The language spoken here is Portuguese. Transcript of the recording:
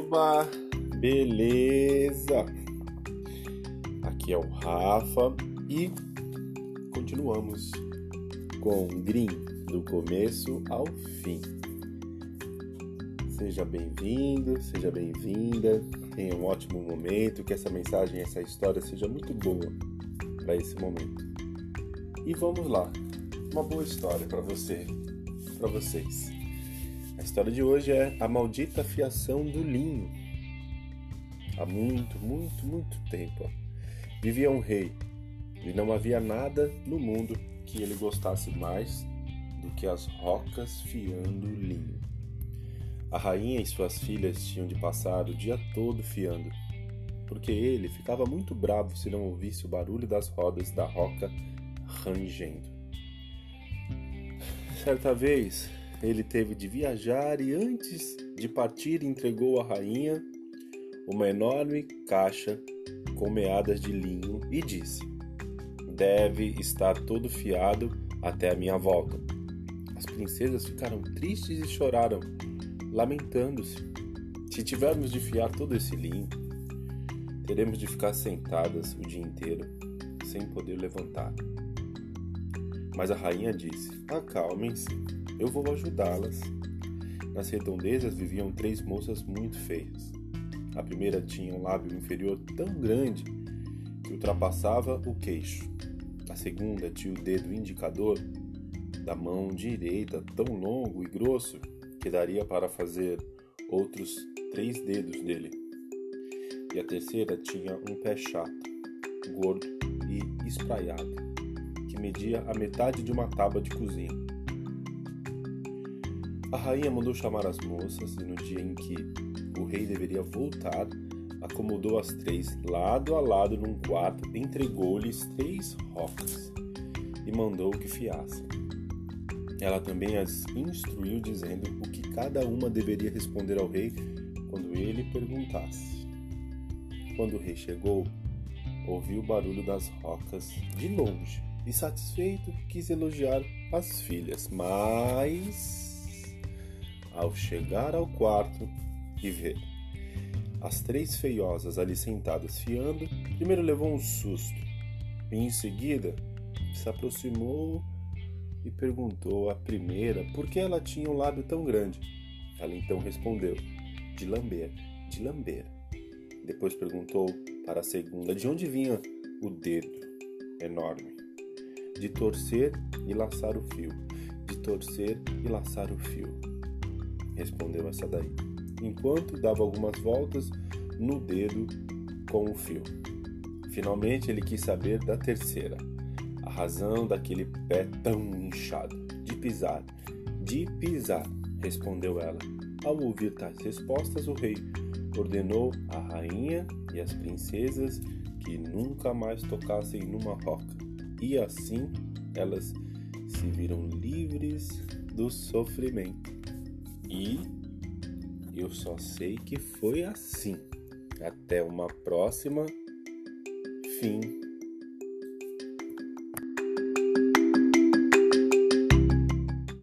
Oba, beleza? Aqui é o Rafa e continuamos com Green do começo ao fim. Seja bem-vindo, seja bem-vinda, tenha um ótimo momento, que essa mensagem, essa história seja muito boa para esse momento. E vamos lá, uma boa história para você, para vocês. A história de hoje é a maldita fiação do linho. Há muito, muito, muito tempo vivia um rei e não havia nada no mundo que ele gostasse mais do que as rocas fiando linho. A rainha e suas filhas tinham de passar o dia todo fiando, porque ele ficava muito bravo se não ouvisse o barulho das rodas da roca rangendo. Certa vez, ele teve de viajar e antes de partir entregou à rainha uma enorme caixa com meadas de linho e disse: Deve estar todo fiado até a minha volta. As princesas ficaram tristes e choraram, lamentando-se. Se tivermos de fiar todo esse linho, teremos de ficar sentadas o dia inteiro, sem poder levantar. Mas a rainha disse: Acalmem-se, eu vou ajudá-las. Nas redondezas viviam três moças muito feias. A primeira tinha um lábio inferior tão grande que ultrapassava o queixo. A segunda tinha o dedo indicador da mão direita tão longo e grosso que daria para fazer outros três dedos dele. E a terceira tinha um pé chato, gordo e espraiado, media a metade de uma tábua de cozinha. A rainha mandou chamar as moças e no dia em que o rei deveria voltar, acomodou as três lado a lado num quarto, entregou-lhes três rocas e mandou que fiassem. Ela também as instruiu dizendo o que cada uma deveria responder ao rei quando ele perguntasse. Quando o rei chegou, ouviu o barulho das rocas de longe e, satisfeito, quis elogiar as filhas, mas ao chegar ao quarto e ver as três feiosas ali sentadas fiando, primeiro levou um susto e em seguida se aproximou e perguntou à primeira por que ela tinha um lábio tão grande. Ela então respondeu: de lamber, de lamber. Depois perguntou para a segunda de onde vinha o dedo enorme. De torcer e laçar o fio, de torcer e laçar o fio respondeu essa daí, enquanto dava algumas voltas no dedo com o fio. Finalmente ele quis saber da terceira, a razão daquele pé tão inchado. De pisar, de pisar, respondeu ela. Ao ouvir tais respostas, o rei ordenou à rainha e às princesas que nunca mais tocassem numa roca. E assim elas se viram livres do sofrimento. E eu só sei que foi assim. Até uma próxima. Fim.